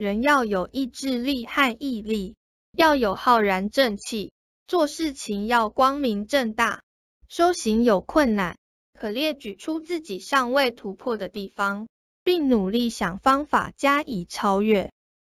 人要有意志力和毅力要有浩然正气做事情要光明正大修行有困难可列举出自己尚未突破的地方并努力想方法加以超越。